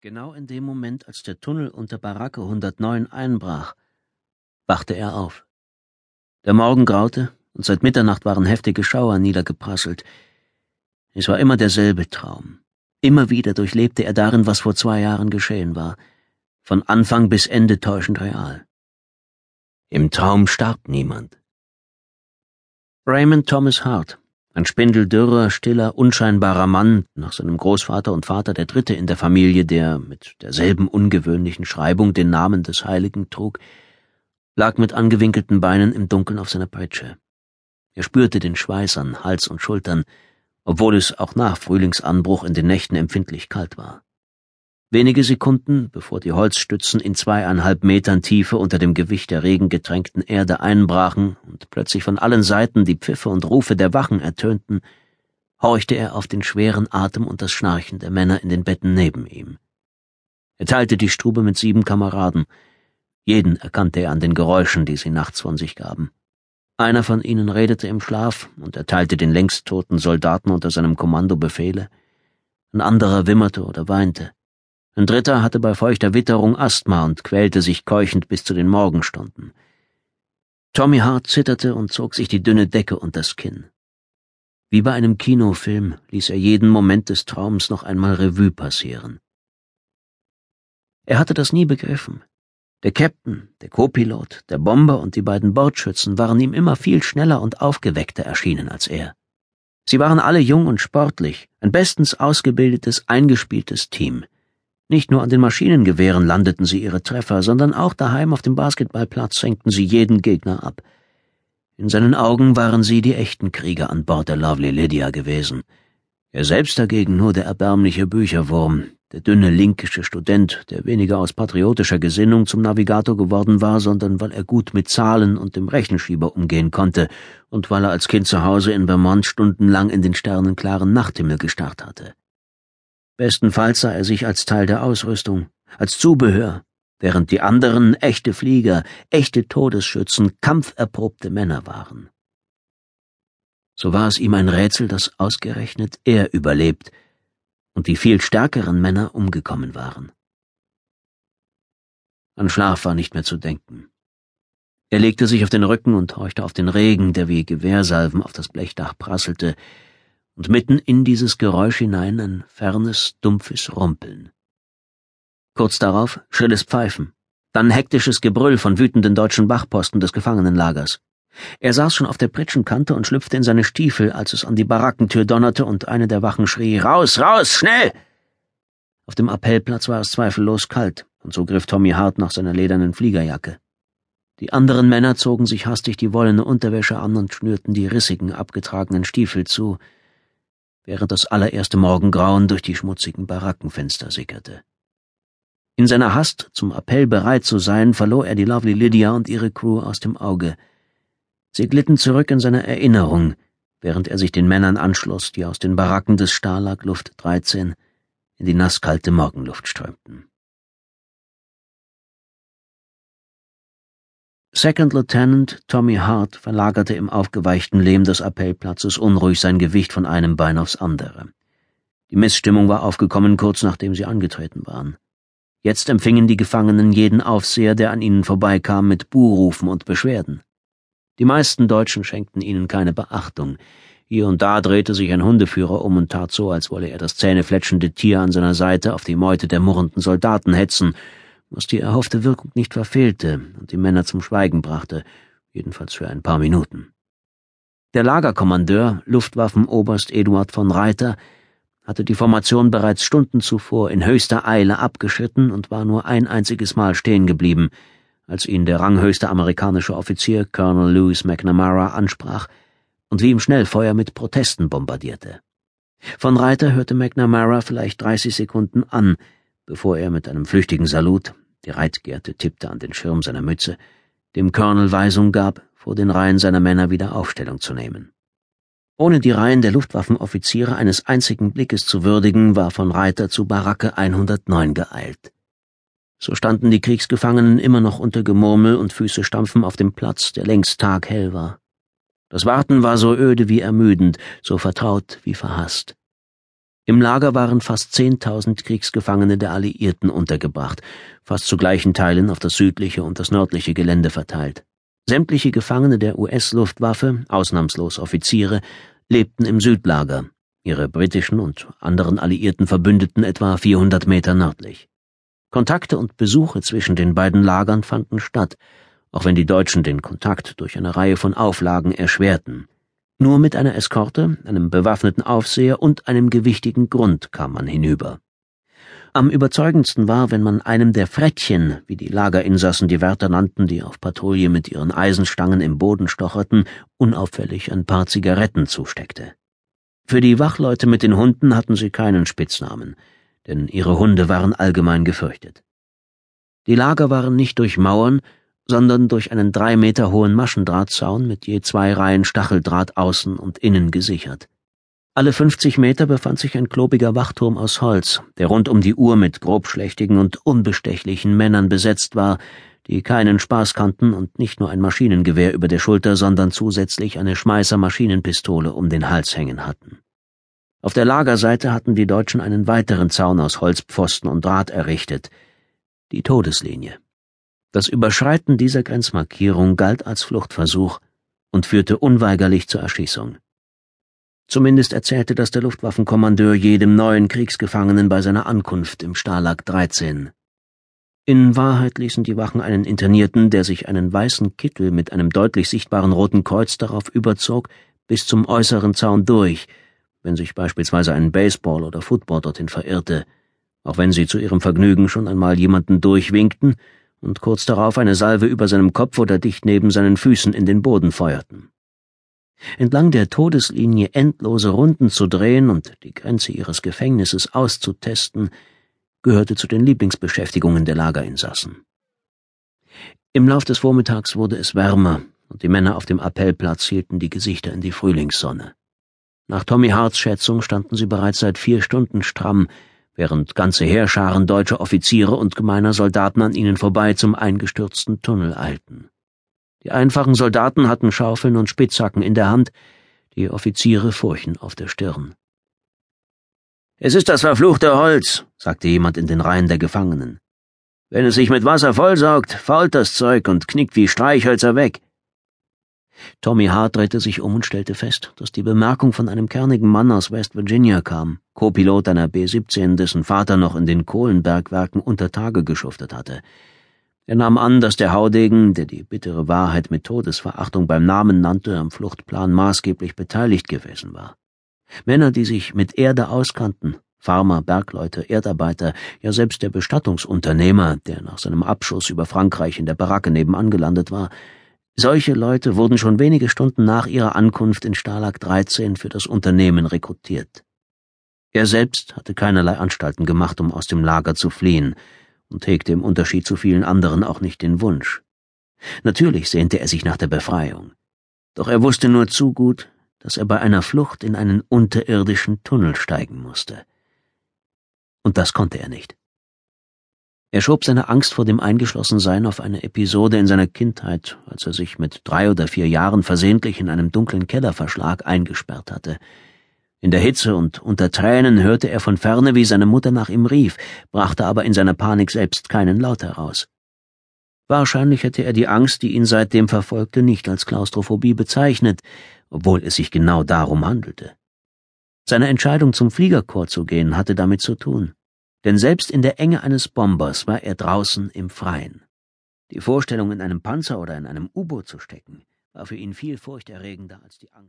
Genau in dem Moment, als der Tunnel unter Baracke 109 einbrach, wachte er auf. Der Morgen graute und seit Mitternacht waren heftige Schauer niedergeprasselt. Es war immer derselbe Traum. Immer wieder durchlebte er darin, was vor zwei Jahren geschehen war. Von Anfang bis Ende täuschend real. Im Traum starb niemand. Raymond Thomas Hart ein spindeldürrer, stiller, unscheinbarer Mann, nach seinem Großvater und Vater der dritte in der Familie, der mit derselben ungewöhnlichen Schreibung den Namen des Heiligen trug, lag mit angewinkelten Beinen im Dunkeln auf seiner Peitsche. Er spürte den Schweiß an Hals und Schultern, obwohl es auch nach Frühlingsanbruch in den Nächten empfindlich kalt war. Wenige Sekunden, bevor die Holzstützen in zweieinhalb Metern Tiefe unter dem Gewicht der regengetränkten Erde einbrachen und plötzlich von allen Seiten die Pfiffe und Rufe der Wachen ertönten, horchte er auf den schweren Atem und das Schnarchen der Männer in den Betten neben ihm. Er teilte die Stube mit sieben Kameraden. Jeden erkannte er an den Geräuschen, die sie nachts von sich gaben. Einer von ihnen redete im Schlaf und erteilte den längst toten Soldaten unter seinem Kommando Befehle. Ein anderer wimmerte oder weinte. Ein dritter hatte bei feuchter Witterung Asthma und quälte sich keuchend bis zu den Morgenstunden. Tommy Hart zitterte und zog sich die dünne Decke unters Kinn. Wie bei einem Kinofilm ließ er jeden Moment des Traums noch einmal Revue passieren. Er hatte das nie begriffen. Der Captain, der Co-Pilot, der Bomber und die beiden Bordschützen waren ihm immer viel schneller und aufgeweckter erschienen als er. Sie waren alle jung und sportlich, ein bestens ausgebildetes, eingespieltes Team – nicht nur an den Maschinengewehren landeten sie ihre Treffer, sondern auch daheim auf dem Basketballplatz senkten sie jeden Gegner ab. In seinen Augen waren sie die echten Krieger an Bord der Lovely Lydia gewesen. Er selbst dagegen nur der erbärmliche Bücherwurm, der dünne linkische Student, der weniger aus patriotischer Gesinnung zum Navigator geworden war, sondern weil er gut mit Zahlen und dem Rechenschieber umgehen konnte und weil er als Kind zu Hause in Vermont stundenlang in den sternenklaren Nachthimmel gestarrt hatte. Bestenfalls sah er sich als Teil der Ausrüstung, als Zubehör, während die anderen echte Flieger, echte Todesschützen, kampferprobte Männer waren. So war es ihm ein Rätsel, dass ausgerechnet er überlebt und die viel stärkeren Männer umgekommen waren. An Schlaf war nicht mehr zu denken. Er legte sich auf den Rücken und horchte auf den Regen, der wie Gewehrsalven auf das Blechdach prasselte, und mitten in dieses Geräusch hinein ein fernes, dumpfes Rumpeln. Kurz darauf schrilles Pfeifen, dann hektisches Gebrüll von wütenden deutschen Wachposten des Gefangenenlagers. Er saß schon auf der Pritschenkante und schlüpfte in seine Stiefel, als es an die Barackentür donnerte und eine der Wachen schrie Raus, raus, schnell. Auf dem Appellplatz war es zweifellos kalt, und so griff Tommy hart nach seiner ledernen Fliegerjacke. Die anderen Männer zogen sich hastig die wollene Unterwäsche an und schnürten die rissigen, abgetragenen Stiefel zu, während das allererste Morgengrauen durch die schmutzigen Barackenfenster sickerte. In seiner Hast, zum Appell bereit zu sein, verlor er die Lovely Lydia und ihre Crew aus dem Auge. Sie glitten zurück in seine Erinnerung, während er sich den Männern anschloss, die aus den Baracken des Stalag Luft 13 in die nasskalte Morgenluft strömten. Second Lieutenant Tommy Hart verlagerte im aufgeweichten Lehm des Appellplatzes unruhig sein Gewicht von einem Bein aufs andere. Die Missstimmung war aufgekommen kurz nachdem sie angetreten waren. Jetzt empfingen die Gefangenen jeden Aufseher, der an ihnen vorbeikam, mit Buhrufen und Beschwerden. Die meisten Deutschen schenkten ihnen keine Beachtung. Hier und da drehte sich ein Hundeführer um und tat so, als wolle er das zähnefletschende Tier an seiner Seite auf die Meute der murrenden Soldaten hetzen, was die erhoffte Wirkung nicht verfehlte und die Männer zum Schweigen brachte, jedenfalls für ein paar Minuten. Der Lagerkommandeur, Luftwaffenoberst Eduard von Reiter, hatte die Formation bereits Stunden zuvor in höchster Eile abgeschritten und war nur ein einziges Mal stehen geblieben, als ihn der ranghöchste amerikanische Offizier Colonel Louis McNamara ansprach und wie im Schnellfeuer mit Protesten bombardierte. Von Reiter hörte McNamara vielleicht dreißig Sekunden an, bevor er mit einem flüchtigen Salut, die Reitgerte tippte an den Schirm seiner Mütze, dem Colonel Weisung gab, vor den Reihen seiner Männer wieder Aufstellung zu nehmen. Ohne die Reihen der Luftwaffenoffiziere eines einzigen Blickes zu würdigen, war von Reiter zu Baracke 109 geeilt. So standen die Kriegsgefangenen immer noch unter Gemurmel und Füße stampfen auf dem Platz, der längst taghell war. Das Warten war so öde wie ermüdend, so vertraut wie verhasst. Im Lager waren fast 10.000 Kriegsgefangene der Alliierten untergebracht, fast zu gleichen Teilen auf das südliche und das nördliche Gelände verteilt. Sämtliche Gefangene der US-Luftwaffe, ausnahmslos Offiziere, lebten im Südlager, ihre britischen und anderen alliierten Verbündeten etwa 400 Meter nördlich. Kontakte und Besuche zwischen den beiden Lagern fanden statt, auch wenn die Deutschen den Kontakt durch eine Reihe von Auflagen erschwerten. Nur mit einer Eskorte, einem bewaffneten Aufseher und einem gewichtigen Grund kam man hinüber. Am überzeugendsten war, wenn man einem der Frettchen, wie die Lagerinsassen die Wärter nannten, die auf Patrouille mit ihren Eisenstangen im Boden stocherten, unauffällig ein paar Zigaretten zusteckte. Für die Wachleute mit den Hunden hatten sie keinen Spitznamen, denn ihre Hunde waren allgemein gefürchtet. Die Lager waren nicht durch Mauern, sondern durch einen drei Meter hohen Maschendrahtzaun mit je zwei Reihen Stacheldraht außen und innen gesichert. Alle 50 Meter befand sich ein klobiger Wachturm aus Holz, der rund um die Uhr mit grobschlächtigen und unbestechlichen Männern besetzt war, die keinen Spaß kannten und nicht nur ein Maschinengewehr über der Schulter, sondern zusätzlich eine Schmeißer-Maschinenpistole um den Hals hängen hatten. Auf der Lagerseite hatten die Deutschen einen weiteren Zaun aus Holzpfosten und Draht errichtet, die Todeslinie. Das Überschreiten dieser Grenzmarkierung galt als Fluchtversuch und führte unweigerlich zur Erschießung. Zumindest erzählte das der Luftwaffenkommandeur jedem neuen Kriegsgefangenen bei seiner Ankunft im Stalag 13. In Wahrheit ließen die Wachen einen Internierten, der sich einen weißen Kittel mit einem deutlich sichtbaren roten Kreuz darauf überzog, bis zum äußeren Zaun durch, wenn sich beispielsweise ein Baseball oder Football dorthin verirrte, auch wenn sie zu ihrem Vergnügen schon einmal jemanden durchwinkten und kurz darauf eine Salve über seinem Kopf oder dicht neben seinen Füßen in den Boden feuerten. Entlang der Todeslinie endlose Runden zu drehen und die Grenze ihres Gefängnisses auszutesten, gehörte zu den Lieblingsbeschäftigungen der Lagerinsassen. Im Lauf des Vormittags wurde es wärmer und die Männer auf dem Appellplatz hielten die Gesichter in die Frühlingssonne. Nach Tommy Harts Schätzung standen sie bereits seit vier Stunden stramm, während ganze Heerscharen deutscher Offiziere und gemeiner Soldaten an ihnen vorbei zum eingestürzten Tunnel eilten. Die einfachen Soldaten hatten Schaufeln und Spitzhacken in der Hand, die Offiziere Furchen auf der Stirn. Es ist das verfluchte Holz, sagte jemand in den Reihen der Gefangenen. Wenn es sich mit Wasser vollsaugt, fault das Zeug und knickt wie Streichhölzer weg. Tommy Hart drehte sich um und stellte fest, dass die Bemerkung von einem kernigen Mann aus West Virginia kam, Co-Pilot einer B-17, dessen Vater noch in den Kohlenbergwerken unter Tage geschuftet hatte. Er nahm an, dass der Haudegen, der die bittere Wahrheit mit Todesverachtung beim Namen nannte, am Fluchtplan maßgeblich beteiligt gewesen war. Männer, die sich mit Erde auskannten, Farmer, Bergleute, Erdarbeiter, ja selbst der Bestattungsunternehmer, der nach seinem Abschuss über Frankreich in der Baracke nebenan gelandet war, solche Leute wurden schon wenige Stunden nach ihrer Ankunft in Stalag 13 für das Unternehmen rekrutiert. Er selbst hatte keinerlei Anstalten gemacht, um aus dem Lager zu fliehen, und hegte im Unterschied zu vielen anderen auch nicht den Wunsch. Natürlich sehnte er sich nach der Befreiung, doch er wusste nur zu gut, dass er bei einer Flucht in einen unterirdischen Tunnel steigen musste. Und das konnte er nicht. Er schob seine Angst vor dem Eingeschlossensein auf eine Episode in seiner Kindheit, als er sich mit drei oder vier Jahren versehentlich in einem dunklen Kellerverschlag eingesperrt hatte. In der Hitze und unter Tränen hörte er von ferne, wie seine Mutter nach ihm rief, brachte aber in seiner Panik selbst keinen Laut heraus. Wahrscheinlich hätte er die Angst, die ihn seitdem verfolgte, nicht als Klaustrophobie bezeichnet, obwohl es sich genau darum handelte. Seine Entscheidung, zum Fliegerchor zu gehen, hatte damit zu tun denn selbst in der Enge eines Bombers war er draußen im Freien. Die Vorstellung, in einem Panzer oder in einem U-Boot zu stecken, war für ihn viel furchterregender als die Angst.